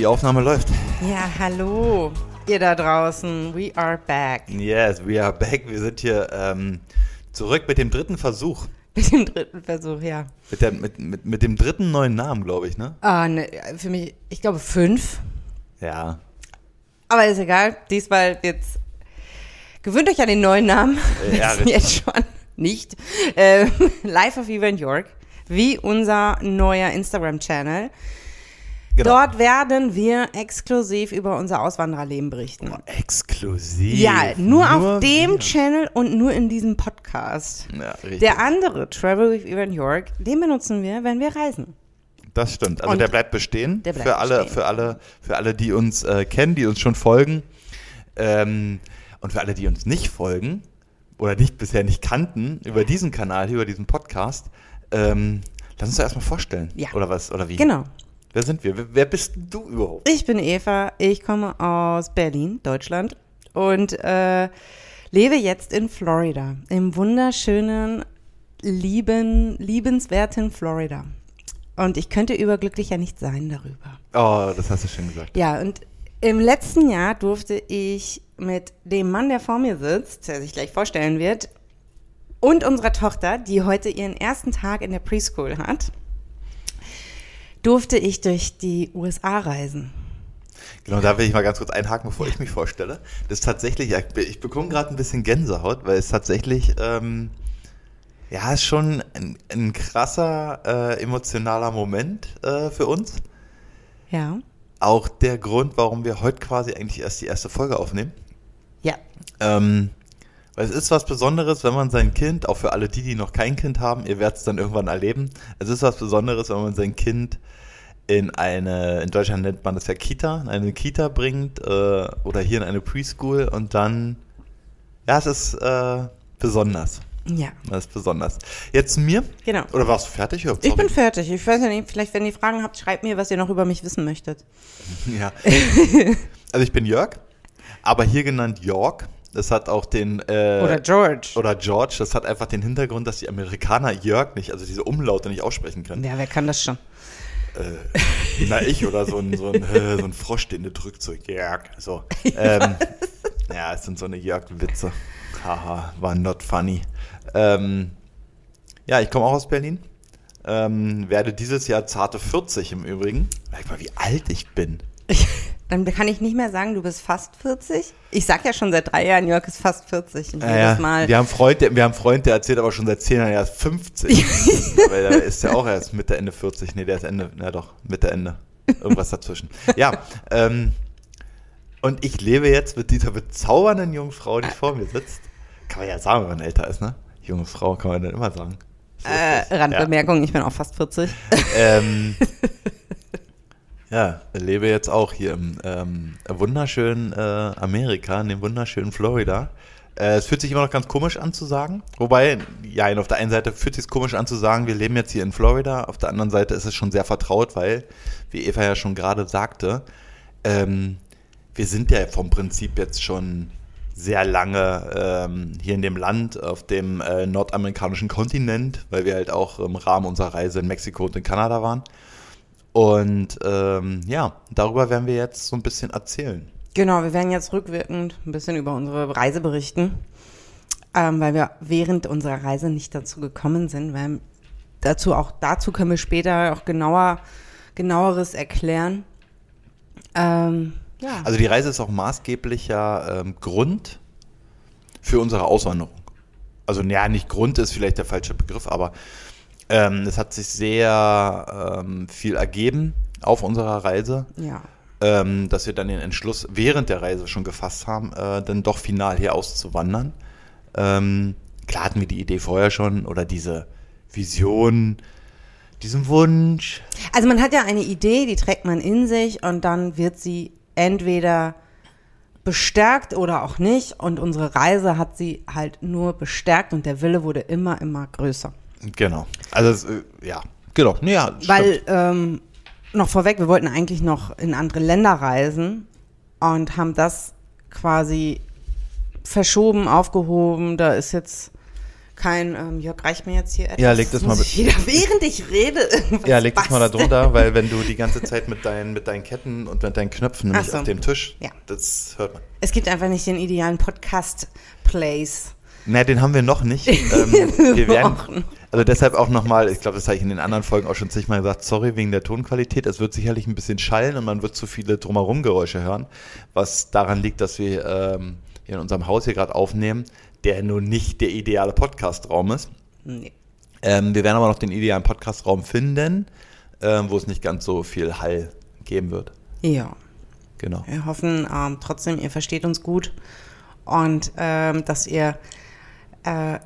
die Aufnahme läuft. Ja, hallo, ihr da draußen. We are back. Yes, we are back. Wir sind hier ähm, zurück mit dem dritten Versuch. Mit dem dritten Versuch, ja. Mit, der, mit, mit, mit dem dritten neuen Namen, glaube ich, ne? Ah, ne, für mich, ich glaube fünf. Ja. Aber ist egal. Diesmal jetzt. Gewöhnt euch an den neuen Namen. Ja, jetzt schon nicht. Äh, Life of Event York. Wie unser neuer Instagram-Channel. Genau. Dort werden wir exklusiv über unser Auswandererleben berichten. Exklusiv. Ja, nur, auf dem wir. Channel und nur in diesem Podcast. Ja, richtig. Der andere, Travel with Event York, den benutzen wir, wenn wir reisen. Das stimmt. Also Und der bleibt bestehen. der bleibt für alle, bestehen. für alle, für alle, die uns äh, kennen, die uns schon folgen. Ähm, und für alle, die uns nicht folgen oder nicht bisher nicht kannten, über diesen Kanal, über diesen Podcast, ähm, lass uns doch erstmal vorstellen. Ja. Oder was? Oder wie? Genau. Wer sind wir? Wer, bist du überhaupt? Ich bin Eva, ich komme aus Berlin, Deutschland und äh, lebe jetzt in Florida, im wunderschönen, lieben, liebenswerten Florida. Und ich könnte überglücklicher nicht sein darüber. Oh, das hast du schön gesagt. Ja, und im letzten Jahr durfte ich mit dem Mann, der vor mir sitzt, der sich gleich vorstellen wird, und unserer Tochter, die heute ihren ersten Tag in der Preschool hat, durfte ich durch die USA reisen. Genau, da will ich mal ganz kurz einhaken, bevor ich mich vorstelle. Das ist tatsächlich, ja, ich bekomme gerade ein bisschen Gänsehaut, weil es tatsächlich, ähm, ja, ist schon ein, ein krasser äh, emotionaler Moment äh, für uns. Ja. Auch der Grund, warum wir heute quasi eigentlich erst die erste Folge aufnehmen. Ja. Ähm, weil es ist was Besonderes, wenn man sein Kind, auch für alle die, die noch kein Kind haben, ihr werdet es dann irgendwann erleben. Es ist was Besonderes, wenn man sein Kind in eine, in Deutschland nennt man das ja Kita, in eine Kita bringt äh, oder hier in eine Preschool und dann, ja, es ist äh, besonders. Ja. Das ist besonders. Jetzt zu mir. Genau. Oder warst du fertig? Oh, Ich bin fertig. Ich weiß ja nicht, vielleicht, wenn ihr Fragen habt, schreibt mir, was ihr noch über mich wissen möchtet. Ja. Also ich bin Jörg, aber hier genannt York. Das hat auch den äh, Oder George. oder George. Das hat einfach den Hintergrund, dass die Amerikaner Jörg nicht, also diese Umlaute nicht aussprechen können. ja, wer kann das schon? Äh, na ich oder so ein, so ein, äh, so ein Frosch, den du drückst, so Jörg. So. Ähm, ja, es sind so eine Jörg-Witze. Haha, war not funny. Ähm, ja, ich komme auch aus Berlin. Ähm, werde dieses Jahr zarte 40 im Übrigen. Merk mal, wie alt ich bin. Dann kann ich nicht mehr sagen, du bist fast 40. Ich sag ja schon seit drei Jahren, Jörg ist fast 40. Und Ja, jedes ja. Mal. Wir haben Freund, der, wir haben Freund, der erzählt aber schon seit 10 Jahren, er ist 50. Weil der ist ja auch erst Mitte, Ende 40. Nee, der ist Ende, na doch, Mitte, Ende. Irgendwas dazwischen. Ja, ähm, und ich lebe jetzt mit dieser bezaubernden jungen Frau, die vor mir sitzt. Kann man ja sagen, wenn man älter ist, ne? Junge Frau kann man dann immer sagen. So Äh. Randbemerkung, ich bin auch fast 40. Ja. Ähm, ja, lebe jetzt auch hier im ähm, wunderschönen äh, Amerika, in dem wunderschönen Florida. Äh, es fühlt sich immer noch ganz komisch an zu sagen. Wobei, ja, auf der einen Seite fühlt es sich komisch an zu sagen, wir leben jetzt hier in Florida. Auf der anderen Seite ist es schon sehr vertraut, weil, wie Eva ja schon gerade sagte, ähm, wir sind ja vom Prinzip jetzt schon sehr lange ähm, hier in dem Land, auf dem äh, nordamerikanischen Kontinent, weil wir halt auch im Rahmen unserer Reise in Mexiko und in Kanada waren. Und ähm, ja, darüber werden wir jetzt so ein bisschen erzählen. Genau, wir werden jetzt rückwirkend ein bisschen über unsere Reise berichten, ähm, weil wir während unserer Reise nicht dazu gekommen sind, weil dazu auch dazu können wir später auch genauer genaueres erklären. Ähm, ja. Also die Reise ist auch maßgeblicher ähm, Grund für unsere Auswanderung. Also ja, nicht Grund ist vielleicht der falsche Begriff, aber ähm, es hat sich sehr ähm, viel ergeben auf unserer Reise. ja. ähm, dass wir dann den Entschluss während der Reise schon gefasst haben, äh, dann doch final hier auszuwandern. Ähm, klar hatten wir die Idee vorher schon oder diese Vision, diesen Wunsch. Also man hat ja eine Idee, die trägt man in sich und dann wird sie entweder bestärkt oder auch nicht. Und unsere Reise hat sie halt nur bestärkt und der Wille wurde immer, immer größer. Genau. Also äh, ja, genau. Ja, Weil, ähm, noch vorweg, wir wollten eigentlich noch in andere Länder reisen und haben das quasi verschoben, aufgehoben. Da ist jetzt kein, ähm, Jörg, reicht mir jetzt hier etwas. Ja, leg das mal Muss ich wieder, während ich rede. Ja, leg das mal da drunter, weil wenn du die ganze Zeit mit deinen, mit deinen Ketten und mit deinen Knöpfen nämlich so. auf dem Tisch, Ja. das hört man. Es gibt einfach nicht den idealen Podcast-Place. Ne, den haben wir noch nicht. Ähm, wir werden. Also deshalb auch nochmal, ich glaube, das habe ich in den anderen Folgen auch schon zigmal gesagt, sorry wegen der Tonqualität. Es wird sicherlich ein bisschen schallen und man wird zu viele drumherum Geräusche hören, was daran liegt, dass wir ähm, hier in unserem Haus hier gerade aufnehmen, der nun nicht der ideale Podcastraum ist. Nee. Ähm, wir werden aber noch den idealen Podcastraum finden, ähm, wo es nicht ganz so viel Hall geben wird. Ja. Genau. Wir hoffen ähm, trotzdem, ihr versteht uns gut und ähm, dass ihr äh,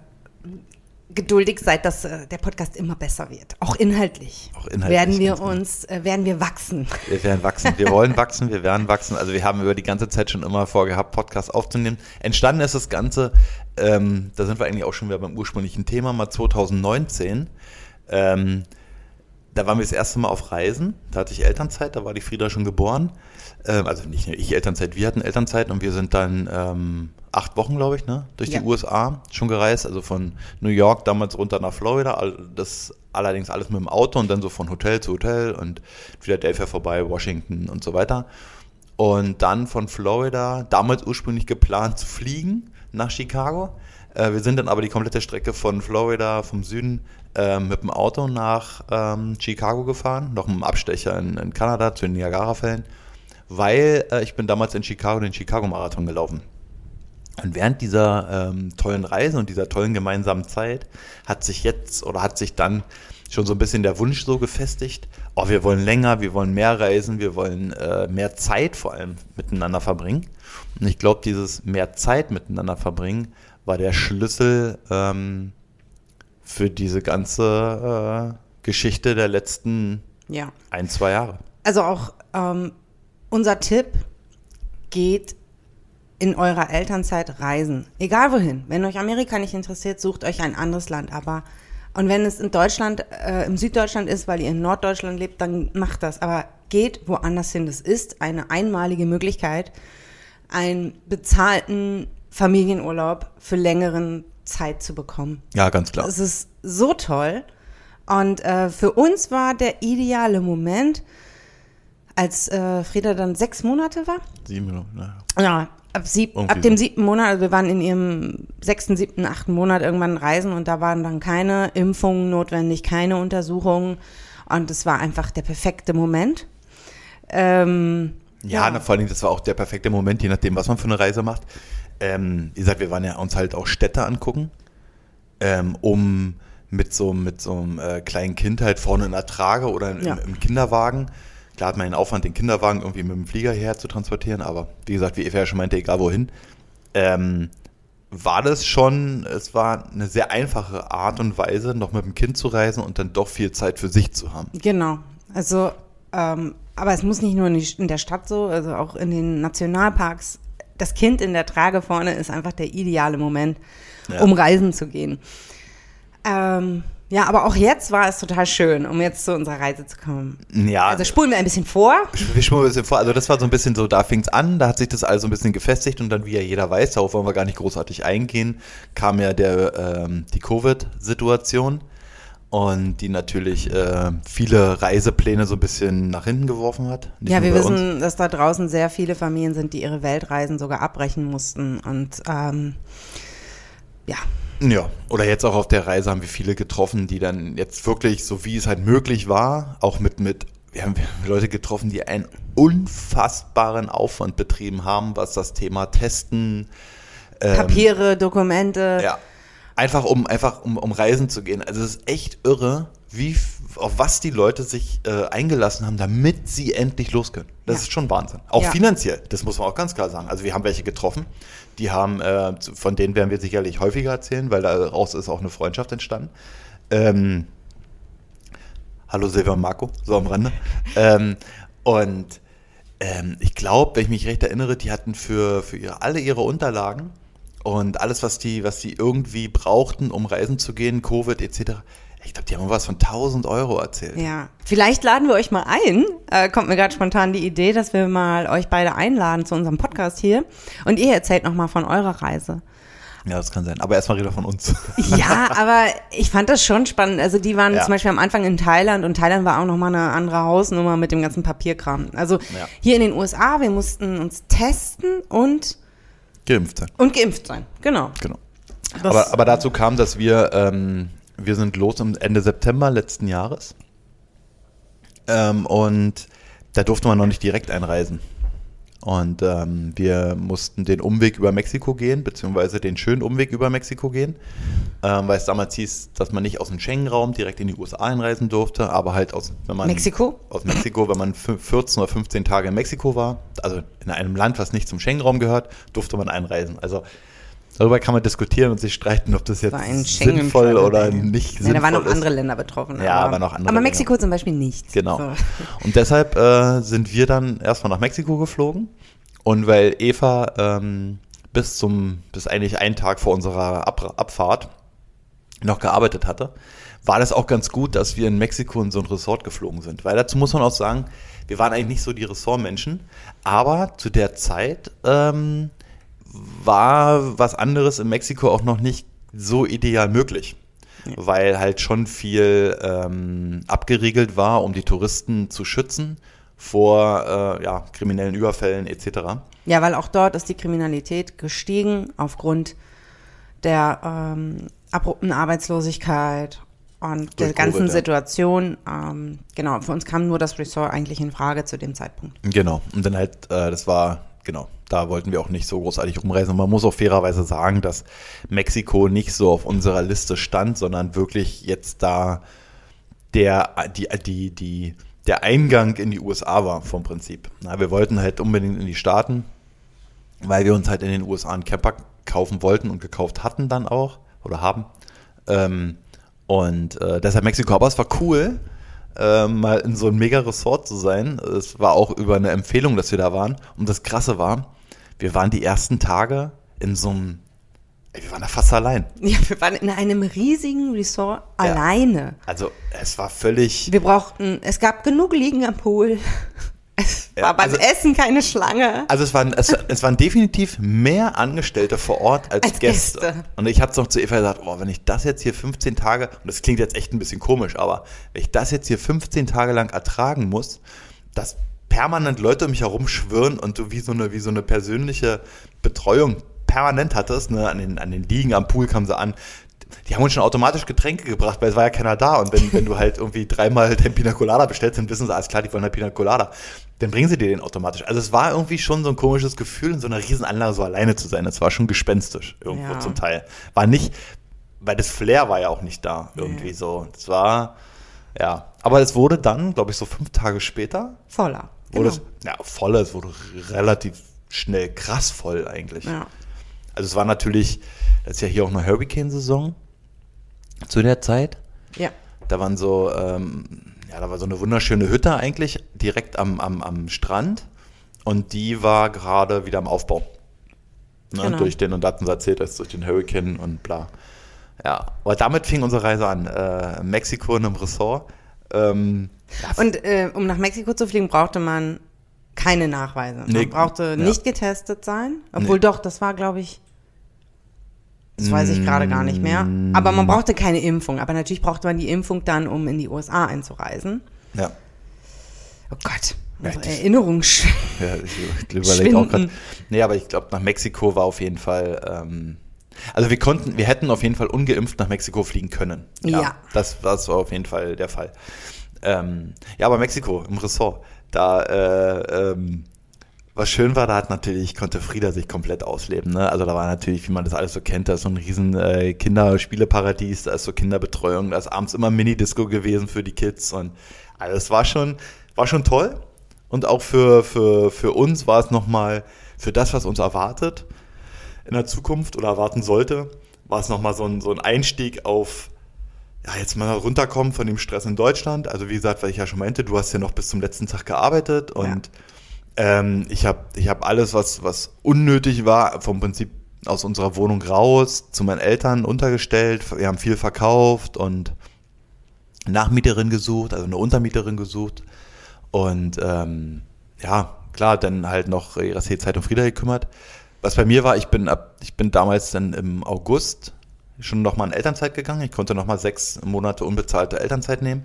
geduldig seid, dass äh, der Podcast immer besser wird. Auch inhaltlich. Auch inhaltlich, Werden wir genau. uns, äh, werden wir wachsen. Wir werden wachsen. Wir wollen wachsen, wir werden wachsen. Also wir haben über die ganze Zeit schon immer vorgehabt, Podcasts aufzunehmen. Entstanden ist das Ganze, ähm, da sind wir eigentlich auch schon wieder beim ursprünglichen Thema, mal 2019. Ähm, da waren wir das erste Mal auf Reisen. Da hatte ich Elternzeit, da war die Frieda schon geboren. Ähm, also nicht nur ich Elternzeit, wir hatten Elternzeit und wir sind dann ähm, acht Wochen, glaube ich, ne, durch Ja. die USA schon gereist. Also von New York damals runter nach Florida. Das allerdings alles mit dem Auto und dann so von Hotel zu Hotel und Philadelphia vorbei, Washington und so weiter. Und dann von Florida, damals ursprünglich geplant zu fliegen nach Chicago. Äh, wir sind dann aber die komplette Strecke von Florida, vom Süden, äh, mit dem Auto nach ähm, Chicago gefahren. Noch einen Abstecher in, in Kanada zu den Niagara-Fällen. Weil äh, ich bin damals in Chicago den Chicago-Marathon gelaufen. Und während dieser ähm, tollen Reise und dieser tollen gemeinsamen Zeit hat sich jetzt oder hat sich dann schon so ein bisschen der Wunsch so gefestigt, oh, wir wollen länger, wir wollen mehr reisen, wir wollen äh, mehr Zeit vor allem miteinander verbringen. Und ich glaube, dieses mehr Zeit miteinander verbringen war der Schlüssel ähm, für diese ganze äh, Geschichte der letzten Ja. ein, zwei Jahre. Also auch ähm, unser Tipp geht in eurer Elternzeit reisen. Egal wohin. Wenn euch Amerika nicht interessiert, sucht euch ein anderes Land. Aber und wenn es in Deutschland, äh, im Süddeutschland ist, weil ihr in Norddeutschland lebt, dann macht das. Aber geht woanders hin. Das ist eine einmalige Möglichkeit, einen bezahlten Familienurlaub für längeren Zeit zu bekommen. Ja, ganz klar. Es ist so toll. Und äh, für uns war der ideale Moment, als äh, Frieda dann sechs Monate war. Sieben Minuten, naja. Ja, ab, sieb, ab dem so. siebten Monat, also wir waren in ihrem sechsten, siebten, achten Monat irgendwann reisen und da waren dann keine Impfungen notwendig, keine Untersuchungen. Und es war einfach der perfekte Moment. Ähm, Ja, Na, vor allen Dingen, das war auch der perfekte Moment, je nachdem, was man für eine Reise macht. Ähm, wie gesagt, wir waren ja uns halt auch Städte angucken, ähm, um mit so, mit so einem äh, kleinen Kind halt vorne in der Trage oder im, Ja. im Kinderwagen. Klar hat man den Aufwand, den Kinderwagen irgendwie mit dem Flieger her zu transportieren, aber wie gesagt, wie Eva ja schon meinte, egal wohin, ähm, war das schon, es war eine sehr einfache Art und Weise, noch mit dem Kind zu reisen und dann doch viel Zeit für sich zu haben. Genau. Also, ähm, aber es muss nicht nur in der Stadt so, also auch in den Nationalparks. Das Kind in der Trage vorne ist einfach der ideale Moment, Ja. um reisen zu gehen. Ähm, ja, aber auch jetzt war es total schön, um jetzt zu unserer Reise zu kommen. Ja, Also spulen wir ein bisschen vor. Wir schwimmen ein bisschen vor. Also das war so ein bisschen so, da fing es an, da hat sich das alles so ein bisschen gefestigt und dann, wie ja jeder weiß, darauf wollen wir gar nicht großartig eingehen, kam ja der, ähm, die Covid-Situation und die natürlich äh, viele Reisepläne so ein bisschen nach hinten geworfen hat. Nicht Ja, wir wissen, dass da draußen sehr viele Familien sind, die ihre Weltreisen sogar abbrechen mussten. Und ähm, ja, Ja, oder jetzt auch auf der Reise haben wir viele getroffen, die dann jetzt wirklich, so wie es halt möglich war, auch mit, mit wir haben Leute getroffen, die einen unfassbaren Aufwand betrieben haben, was das Thema Testen, ähm, Papiere, Dokumente. Ja. Einfach um, einfach um, um reisen zu gehen. Also es ist echt irre, wie, auf was die Leute sich äh, eingelassen haben, damit sie endlich los können. Das Ja. ist schon Wahnsinn. Auch Ja. finanziell, das muss man auch ganz klar sagen. Also wir haben welche getroffen, die haben, äh, von denen werden wir sicherlich häufiger erzählen, weil daraus ist auch eine Freundschaft entstanden. Ähm, Hallo Silvia und Marco, so am Rande. ähm, und ähm, ich glaube, wenn ich mich recht erinnere, die hatten für, für ihre, alle ihre Unterlagen und alles, was die, was die irgendwie brauchten, um reisen zu gehen, Covid etc. Ich glaube, die haben was von 1000 Euro erzählt. Ja, vielleicht laden wir euch mal ein. Äh, kommt mir gerade spontan die Idee, dass wir mal euch beide einladen zu unserem Podcast hier und ihr erzählt noch mal von eurer Reise. Ja, das kann sein. Aber erstmal rede von uns. Ja, aber ich fand das schon spannend. Also die waren Ja. zum Beispiel am Anfang in Thailand und Thailand war auch nochmal eine andere Hausnummer mit dem ganzen Papierkram. Also Ja. hier in den USA, wir mussten uns testen und, Geimpft sein. und geimpft sein. Genau. Genau. Das- Aber, aber dazu kam, dass wir, ähm, wir sind los am Ende September letzten Jahres. Ähm, und da durfte man noch nicht direkt einreisen. Und ähm, wir mussten den Umweg über Mexiko gehen, beziehungsweise den schönen Umweg über Mexiko gehen, ähm, weil es damals hieß, dass man nicht aus dem Schengen-Raum direkt in die USA einreisen durfte, aber halt aus, wenn man Mexiko? aus Mexiko, wenn man fü- 14 oder 15 Tage in Mexiko war, also in einem Land, was nicht zum Schengen-Raum gehört, durfte man einreisen. Also darüber kann man diskutieren und sich streiten, ob das jetzt ein sinnvoll oder nicht Ja, sinnvoll da waren noch ist. andere Länder betroffen. Ja, aber, aber noch andere Aber Länder. Mexiko zum Beispiel nicht. Genau. So. Und deshalb äh, sind wir dann erstmal nach Mexiko geflogen. Und weil Eva ähm, bis zum, bis eigentlich einen Tag vor unserer Ab Abfahrt noch gearbeitet hatte, war das auch ganz gut, dass wir in Mexiko in so ein Resort geflogen sind. Weil dazu muss man auch sagen, wir waren eigentlich nicht so die Ressortmenschen, aber zu der Zeit ähm, war was anderes in Mexiko auch noch nicht so ideal möglich. Weil halt schon viel ähm, abgeriegelt war, um die Touristen zu schützen vor äh, ja, kriminellen Überfällen etc. Ja, weil auch dort ist die Kriminalität gestiegen aufgrund der ähm, abrupten Arbeitslosigkeit und der ganzen Covid, ja. Situation. Ähm, genau, für uns kam nur das Resort eigentlich in Frage zu dem Zeitpunkt. Genau. Und dann halt, äh, das war, genau, da wollten wir auch nicht so großartig rumreisen. Und man muss auch fairerweise sagen, dass Mexiko nicht so auf unserer Liste stand, sondern wirklich jetzt da der, die, die, die, der Eingang in die USA war vom Prinzip. Na, wir wollten halt unbedingt in die Staaten, weil wir uns halt in den USA einen Camper kaufen wollten und gekauft hatten dann auch oder haben. Ähm, und äh, deshalb Mexiko, aber es war cool, äh, mal in so einem Mega-Resort zu sein. Es war auch über eine Empfehlung, dass wir da waren. Und das Krasse war, wir waren die ersten Tage in so einem, ey, wir waren da fast allein. Ja, wir waren in einem riesigen Resort alleine. Also es war völlig, Wir brauchten, es gab genug Liegen am Pool. Es Ja, war beim also- Essen keine Schlange. also es waren, es, es waren definitiv mehr Angestellte vor Ort als, Als Gäste. Gäste. Und ich hatte noch zu Eva gesagt, oh, wenn ich das jetzt hier 15 Tage, und das klingt jetzt echt ein bisschen komisch, aber wenn ich das jetzt hier 15 Tage lang ertragen muss, dass permanent Leute um mich herum schwirren und du wie so eine, wie so eine persönliche Betreuung permanent hattest, ne, an den, an den Liegen, am Pool kamen sie an, die haben uns schon automatisch Getränke gebracht, weil es war ja keiner da. Und wenn, wenn du halt irgendwie dreimal den Pina Colada bestellst, dann wissen sie, alles klar, die wollen halt Pina Colada. Dann bringen sie dir den automatisch. Also es war irgendwie schon so ein komisches Gefühl, in so einer Riesenanlage so alleine zu sein. Das war schon gespenstisch irgendwo Ja. zum Teil. War nicht, weil das Flair war ja auch nicht da irgendwie so. Das war, ja. Aber es wurde dann, glaube ich, so fünf Tage später, Voller. wurde Genau. es, ja, voller, es wurde relativ schnell krass voll eigentlich. Ja. Also es war natürlich, das ist ja hier auch eine Hurricane-Saison zu der Zeit. ja. Da waren so, ähm, ja, da war so eine wunderschöne Hütte eigentlich direkt am, am, am Strand und die war gerade wieder im Aufbau. Ne, Genau. Durch den, und da hatten sie erzählt, dass durch den Hurricane und bla. Ja, aber damit fing unsere Reise an. Äh, Mexiko in einem Ressort. Ähm, Und äh, um nach Mexiko zu fliegen, brauchte man keine Nachweise. Man Nee, brauchte ja. nicht getestet sein. Obwohl Nee. doch, das war, glaube ich, das weiß ich gerade gar nicht mehr. Aber man brauchte keine Impfung. Aber natürlich brauchte man die Impfung dann, um in die USA einzureisen. ja. Oh Gott, Ja, Erinnerung. sch- Ja, ich überlege auch gerade. Nee, aber ich glaube, nach Mexiko war auf jeden Fall. Ähm, also wir konnten, wir hätten auf jeden Fall ungeimpft nach Mexiko fliegen können. Ja. Das, das war auf jeden Fall der Fall. Ähm, ja, aber Mexiko im Ressort, da äh, ähm, was schön war, da hat natürlich, konnte Frieda sich komplett ausleben. Ne? Also da war natürlich, wie man das alles so kennt, da ist so ein riesen äh, Kinderspieleparadies, da ist so Kinderbetreuung, da ist abends immer Minidisco gewesen für die Kids und also es war schon, war schon toll. Und auch für, für, für uns war es nochmal, für das, was uns erwartet in der Zukunft oder erwarten sollte, war es nochmal so ein, so ein Einstieg auf, ja, jetzt mal runterkommen von dem Stress in Deutschland. Also wie gesagt, weil ich ja schon meinte, du hast ja noch bis zum letzten Tag gearbeitet und ähm, ich habe ich hab alles, was, was unnötig war, vom Prinzip aus unserer Wohnung raus, zu meinen Eltern untergestellt. Wir haben viel verkauft und Nachmieterin gesucht, also eine Untermieterin gesucht. Und ähm, ja, klar, dann halt noch restliche Zeit um Frieda gekümmert. was bei mir war, ich bin ab, ich bin damals dann im August schon nochmal in Elternzeit gegangen. Ich konnte nochmal sechs Monate unbezahlte Elternzeit nehmen.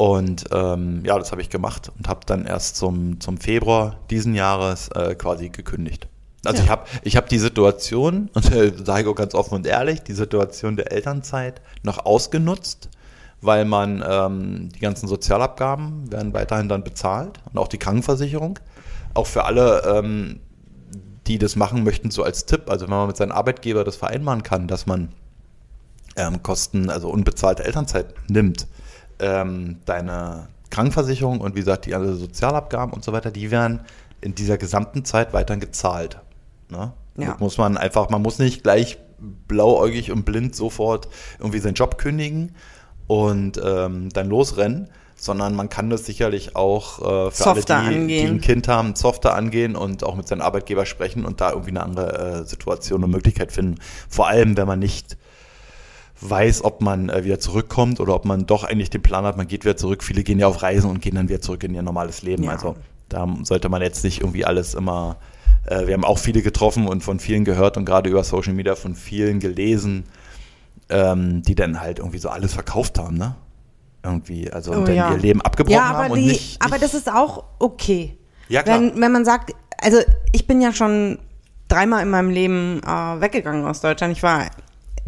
Und ähm, ja, das habe ich gemacht und habe dann erst zum, zum Februar diesen Jahres äh, quasi gekündigt. Also Ja. ich habe ich hab die Situation, und äh, sage ich auch ganz offen und ehrlich, die Situation der Elternzeit noch ausgenutzt, weil man ähm, die ganzen Sozialabgaben werden weiterhin dann bezahlt und auch die Krankenversicherung. Auch für alle, ähm, die das machen möchten, so als Tipp, also wenn man mit seinem Arbeitgeber das vereinbaren kann, dass man ähm, Kosten, also unbezahlte Elternzeit nimmt, ähm, deine Krankenversicherung und wie gesagt die alle Sozialabgaben und so weiter, die werden in dieser gesamten Zeit weiterhin gezahlt. Ne? Ja. Muss man einfach, man muss nicht gleich blauäugig und blind sofort irgendwie seinen Job kündigen und ähm, dann losrennen, sondern man kann das sicherlich auch äh, für Softer alle, die, die angehen. ein Kind haben, softer angehen und auch mit seinem Arbeitgeber sprechen und da irgendwie eine andere äh, Situation und Möglichkeit finden. Vor allem, wenn man nicht weiß, ob man äh, wieder zurückkommt oder ob man doch eigentlich den Plan hat, man geht wieder zurück. Viele gehen ja auf Reisen und gehen dann wieder zurück in ihr normales Leben. Ja. Also da sollte man jetzt nicht irgendwie alles immer. Äh, wir haben auch viele getroffen und von vielen gehört und gerade über Social Media von vielen gelesen, ähm, die dann halt irgendwie so alles verkauft haben, ne? Irgendwie, also Oh, und dann ja. ihr Leben abgebrochen Ja, aber, haben und die, nicht, aber das ist auch okay. Ja, klar. Wenn, wenn man sagt, also ich bin ja schon dreimal in meinem Leben äh, weggegangen aus Deutschland. Ich war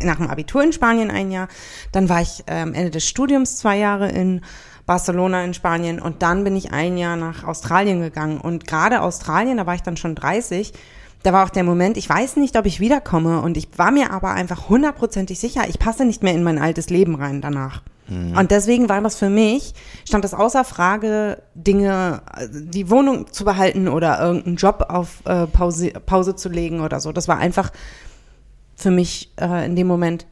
nach dem Abitur in Spanien ein Jahr, dann war ich äh, am Ende des Studiums zwei Jahre in Barcelona in Spanien und dann bin ich ein Jahr nach Australien gegangen. Und gerade Australien, da war ich dann schon 30, da war auch der Moment, ich weiß nicht, ob ich wiederkomme und ich war mir aber einfach hundertprozentig sicher, ich passe nicht mehr in mein altes Leben rein danach. Und deswegen war das für mich, stand das außer Frage, Dinge, äh, die Wohnung zu behalten oder irgendeinen Job auf äh, Pause, Pause zu legen oder so. Das war einfach für mich äh, in dem Moment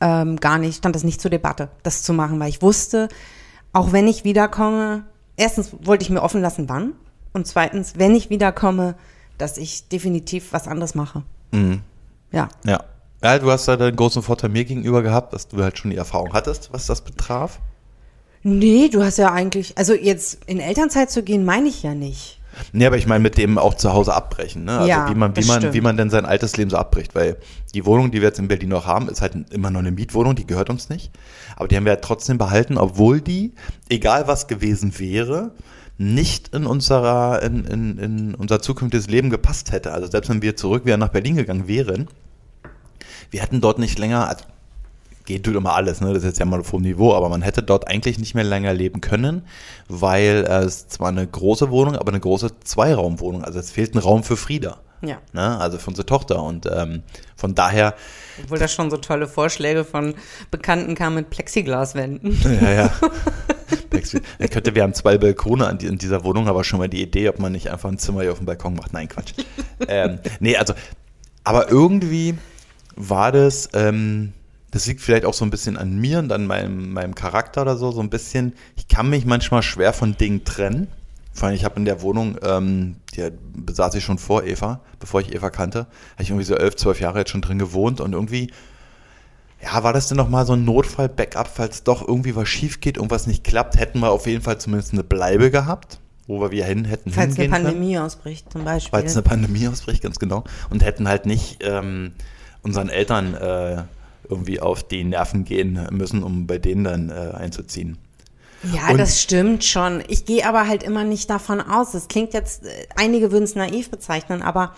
ähm, gar nicht, stand das nicht zur Debatte, das zu machen, weil ich wusste, auch wenn ich wiederkomme, erstens wollte ich mir offen lassen, wann. Und zweitens, wenn ich wiederkomme, dass ich definitiv was anderes mache. Mhm. Ja. Ja. Ja, du hast da den großen Vorteil mir gegenüber gehabt, dass du halt schon die Erfahrung hattest, was das betraf. Nee, du hast ja eigentlich, also jetzt in Elternzeit zu gehen, meine ich ja nicht. Nee, aber ich meine mit dem auch zu Hause abbrechen, ne? Also Ja, wie man, wie man, stimmt. wie man denn sein altes Leben so abbricht, weil die Wohnung, die wir jetzt in Berlin noch haben, ist halt immer noch eine Mietwohnung, die gehört uns nicht. Aber die haben wir ja trotzdem behalten, obwohl die, egal was gewesen wäre, nicht in unserer, in, in, in unser zukünftiges Leben gepasst hätte. Also selbst wenn wir zurück wieder nach Berlin gegangen wären, wir hätten dort nicht länger, also geht tut immer alles, ne? Das ist jetzt ja mal auf hohem Niveau, aber man hätte dort eigentlich nicht mehr länger leben können, weil äh, es zwar eine große Wohnung, aber eine große Zweiraumwohnung. Also es fehlt ein Raum für Frieda. Ja. Ne? Also für unsere Tochter. Und ähm, von daher, Obwohl da schon so tolle Vorschläge von Bekannten kamen mit Plexiglaswänden. ja, ja. Er könnte, wir haben zwei Balkone an die, in dieser Wohnung, aber schon mal die Idee, ob man nicht einfach ein Zimmer hier auf dem Balkon macht. Nein, Quatsch. ähm, nee, also, aber irgendwie war das, ähm, das liegt vielleicht auch so ein bisschen an mir und an meinem, meinem Charakter oder so, so ein bisschen, ich kann mich manchmal schwer von Dingen trennen. Vor allem, ich habe in der Wohnung, ähm, die besaß ich schon vor Eva, bevor ich Eva kannte, habe ich irgendwie so elf, zwölf Jahre jetzt schon drin gewohnt und irgendwie, ja, war das denn nochmal so ein Notfall-Backup, falls doch irgendwie was schief geht, irgendwas nicht klappt, hätten wir auf jeden Fall zumindest eine Bleibe gehabt, wo wir wieder hin hätten Falls eine hingehen können Pandemie ausbricht, zum Beispiel. falls eine Pandemie ausbricht, ganz genau. Und hätten halt nicht ähm, unseren Eltern äh, irgendwie auf die Nerven gehen müssen, um bei denen dann äh, einzuziehen. Ja, Und- das stimmt schon. Ich gehe aber halt immer nicht davon aus. Das klingt jetzt, äh, einige würden es naiv bezeichnen, aber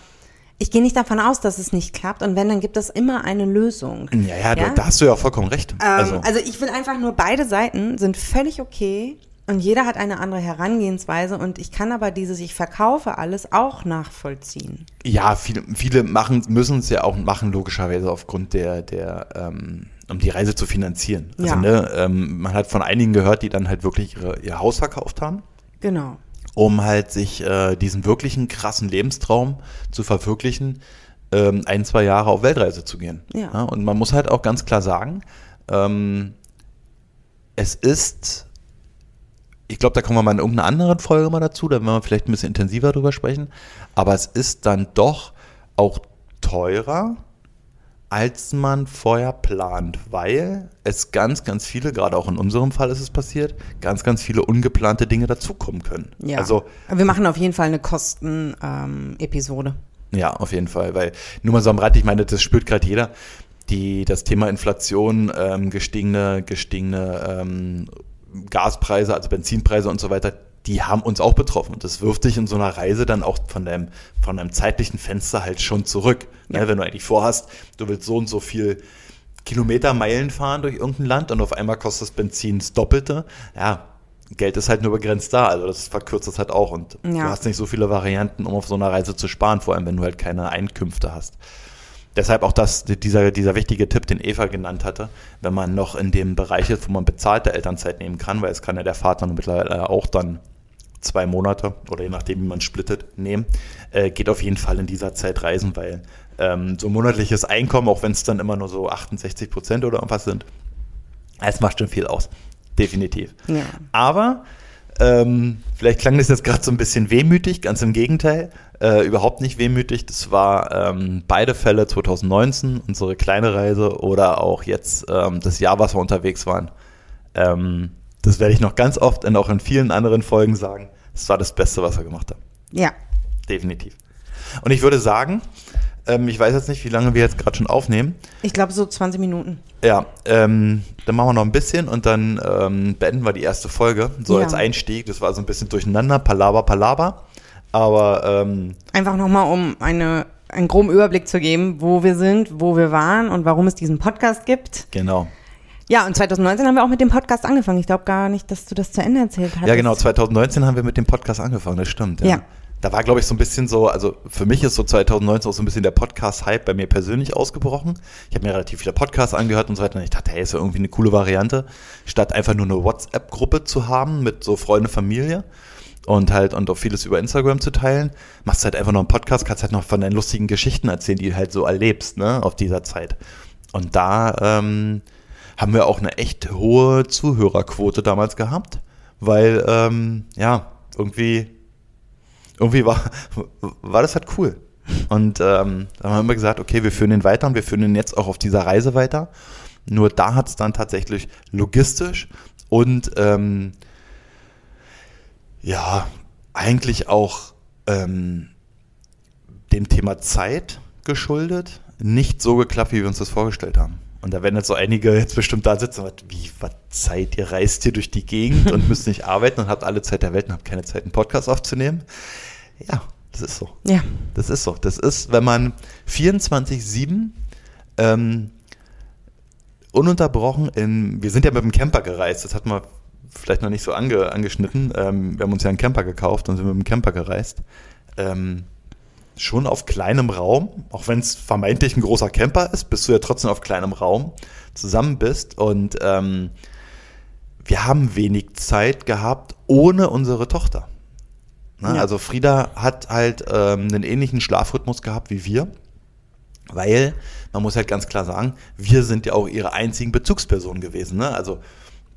ich gehe nicht davon aus, dass es nicht klappt. Und wenn, dann gibt es immer eine Lösung. Ja, ja, Da, da hast du ja auch vollkommen recht. Ähm, also, also. ich will einfach nur, beide Seiten sind völlig okay und jeder hat eine andere Herangehensweise und ich kann aber dieses, ich verkaufe alles auch nachvollziehen. ja, viele, viele machen, müssen es ja auch machen, logischerweise aufgrund der, der ähm, um die Reise zu finanzieren. Also, Ja. ne, ähm, man hat von einigen gehört, die dann halt wirklich ihre, ihr Haus verkauft haben. Genau. um halt sich äh, diesen wirklichen krassen Lebenstraum zu verwirklichen, ähm, ein, zwei Jahre auf Weltreise zu gehen. Ja. und man muss halt auch ganz klar sagen, ähm, es ist, ich glaube, da kommen wir mal in irgendeiner anderen Folge mal dazu, da werden wir vielleicht ein bisschen intensiver drüber sprechen, aber es ist dann doch auch teurer, als man vorher plant, weil es ganz, ganz viele, gerade auch in unserem Fall ist es passiert, ganz, ganz viele ungeplante Dinge dazukommen können. Ja. Also, wir machen auf jeden Fall eine Kosten-Episode. Ja, auf jeden Fall, weil nur mal so am Rad, ich meine, das spürt gerade jeder, die, das Thema Inflation, ähm, gestiegene, gestiegene ähm, Gaspreise, also Benzinpreise und so weiter, die haben uns auch betroffen. Und das wirft dich in so einer Reise dann auch von deinem, von deinem zeitlichen Fenster halt schon zurück. Ne, ja. Ne, wenn du eigentlich vorhast, du willst so und so viel Kilometer, Meilen fahren durch irgendein Land und auf einmal kostet das Benzin das Doppelte. Ja, Geld ist halt nur begrenzt da, also das verkürzt es halt auch und ja. du hast nicht so viele Varianten, um auf so einer Reise zu sparen, vor allem wenn du halt keine Einkünfte hast. Deshalb auch das, dieser, dieser wichtige Tipp, den Eva genannt hatte, wenn man noch in dem Bereich ist, wo man bezahlte Elternzeit nehmen kann, weil es kann ja der Vater mittlerweile auch dann zwei Monate oder je nachdem, wie man splittet, nehmen, äh, geht auf jeden Fall in dieser Zeit reisen, weil ähm, so monatliches Einkommen, auch wenn es dann immer nur so 68 Prozent oder irgendwas sind, es macht schon viel aus definitiv. Ja. Aber ähm, vielleicht klang das jetzt gerade so ein bisschen wehmütig, ganz im Gegenteil. Äh, überhaupt nicht wehmütig. Das war ähm, beide Fälle 2019, unsere kleine Reise oder auch jetzt ähm, das Jahr, was wir unterwegs waren. Ähm, das werde ich noch ganz oft und auch in vielen anderen Folgen sagen. Das war das Beste, was wir gemacht haben. Ja. Definitiv. Und ich würde sagen, ähm, ich weiß jetzt nicht, wie lange wir jetzt gerade schon aufnehmen. Ich glaube so 20 Minuten. Ja, ähm, dann machen wir noch ein bisschen und dann ähm, beenden wir die erste Folge. So ja. als Einstieg. Das war so ein bisschen durcheinander, Palaber, Palaber. Aber ähm, einfach nochmal, um eine, einen groben Überblick zu geben, wo wir sind, wo wir waren und warum es diesen Podcast gibt. Genau. Ja, und 2019 haben wir auch mit dem Podcast angefangen. Ich glaube gar nicht, dass du das zu Ende erzählt hast. Ja, genau. 2019 haben wir mit dem Podcast angefangen. Das stimmt. ja. ja da war, glaube ich, so ein bisschen so, also für mich ist so 2019 auch so ein bisschen der Podcast-Hype bei mir persönlich ausgebrochen. Ich habe mir relativ viele Podcasts angehört und so weiter und ich dachte, hey, ist ja irgendwie eine coole Variante, statt einfach nur eine WhatsApp-Gruppe zu haben mit so Freunde, Familie und halt und auch vieles über Instagram zu teilen, machst halt einfach noch einen Podcast, kannst halt noch von deinen lustigen Geschichten erzählen, die du halt so erlebst, ne, auf dieser Zeit. Und da ähm, haben wir auch eine echt hohe Zuhörerquote damals gehabt, weil, ähm, ja, irgendwie irgendwie war, war das halt cool. Und ähm, da haben wir immer gesagt, okay, wir führen den weiter und wir führen den jetzt auch auf dieser Reise weiter. Nur da hat es dann tatsächlich logistisch und ähm, ja, eigentlich auch ähm, dem Thema Zeit geschuldet, nicht so geklappt, wie wir uns das vorgestellt haben. Und da werden jetzt so einige jetzt bestimmt da sitzen, wie, was Zeit? Ihr reist hier durch die Gegend und müsst nicht arbeiten und habt alle Zeit der Welt und habt keine Zeit, einen Podcast aufzunehmen. Ja, das ist so. Ja. Das ist so. Das ist, wenn man 24-7 ähm, ununterbrochen in, wir sind ja mit dem Camper gereist, das hat man vielleicht noch nicht so ange, angeschnitten. Ähm, wir haben uns ja einen Camper gekauft und sind mit dem Camper gereist. Ähm, schon auf kleinem Raum, auch wenn es vermeintlich ein großer Camper ist, bist du ja trotzdem auf kleinem Raum zusammen bist und ähm, wir haben wenig Zeit gehabt ohne unsere Tochter. Ne? Ja. Also Frieda hat halt ähm, einen ähnlichen Schlafrhythmus gehabt wie wir, weil man muss halt ganz klar sagen, wir sind ja auch ihre einzigen Bezugspersonen gewesen. Ne? Also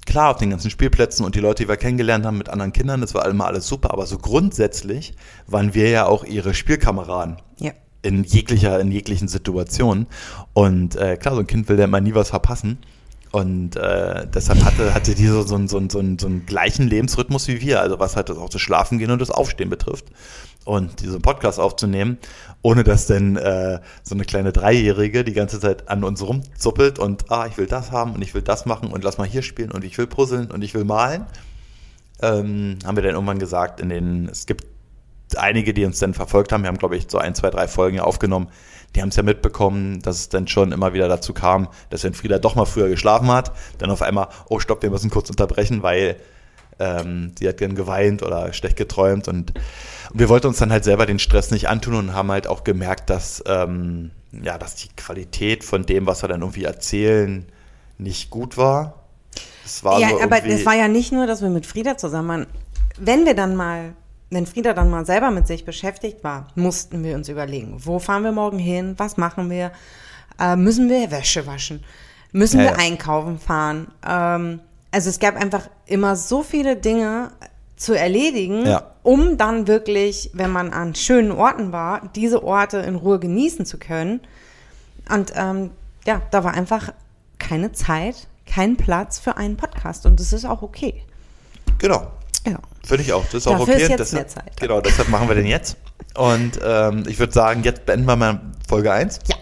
klar auf den ganzen Spielplätzen und die Leute, die wir kennengelernt haben mit anderen Kindern, das war immer alles super, aber so grundsätzlich waren wir ja auch ihre Spielkameraden. Ja. In jeglicher, in jeglichen Situationen. Und äh, klar, so ein Kind will ja immer nie was verpassen. Und äh, deshalb hatte, hatte die so, so, so, so, so einen gleichen Lebensrhythmus wie wir, also was halt auch das Schlafen gehen und das Aufstehen betrifft. Und diesen Podcast aufzunehmen, ohne dass denn äh, so eine kleine Dreijährige die ganze Zeit an uns rumzuppelt und ah, ich will das haben und ich will das machen und lass mal hier spielen und ich will puzzeln und ich will malen, ähm, haben wir dann irgendwann gesagt, in den, es gibt einige, die uns dann verfolgt haben, wir haben, glaube ich, so ein, zwei, drei Folgen aufgenommen, die haben es ja mitbekommen, dass es dann schon immer wieder dazu kam, dass wenn Frieda doch mal früher geschlafen hat, dann auf einmal, oh stopp, wir müssen kurz unterbrechen, weil ähm, sie hat gern geweint oder schlecht geträumt und, und, wir wollten uns dann halt selber den Stress nicht antun und haben halt auch gemerkt, dass, ähm, ja, dass die Qualität von dem, was wir dann irgendwie erzählen, nicht gut war. Es war ja, so aber es war ja nicht nur, dass wir mit Frieda zusammen waren. Wenn wir dann mal wenn Frieda dann mal selber mit sich beschäftigt war, mussten wir uns überlegen, wo fahren wir morgen hin, was machen wir, äh, müssen wir Wäsche waschen, müssen ja, wir ja. einkaufen fahren. Ähm, also es gab einfach immer so viele Dinge zu erledigen, ja. um dann wirklich, wenn man an schönen Orten war, diese Orte in Ruhe genießen zu können. Und ähm, ja, da war einfach keine Zeit, kein Platz für einen Podcast und das ist auch okay. Genau. Ja. Finde ich auch. Das ist auch Dafür okay. ist jetzt deshalb, mehr Zeit. Genau, deshalb machen wir den jetzt. Und ähm, ich würde sagen, jetzt beenden wir mal Folge 1. Ja.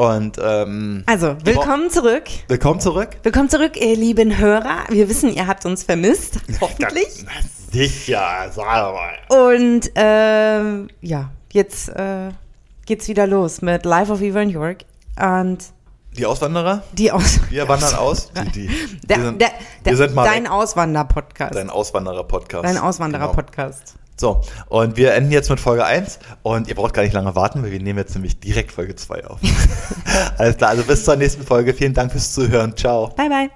Und ähm, Also, willkommen zurück. willkommen zurück. Willkommen zurück, ihr lieben Hörer. Wir wissen, ihr habt uns vermisst. Hoffentlich. Na, sicher, sag mal. Und ähm, ja, jetzt äh, geht's wieder los mit Life of Eva in York. Und Die Auswanderer, die aus. wir wandern aus. Die, die, Der, wir sind, der, der, wir sind mal dein weg. Auswander-Podcast. Dein Auswanderer-Podcast. Dein Genau. So, und wir enden jetzt mit Folge 1 und ihr braucht gar nicht lange warten, weil wir nehmen jetzt nämlich direkt Folge 2 auf. Alles klar, also bis zur nächsten Folge. Vielen Dank fürs Zuhören. Ciao. Bye, bye.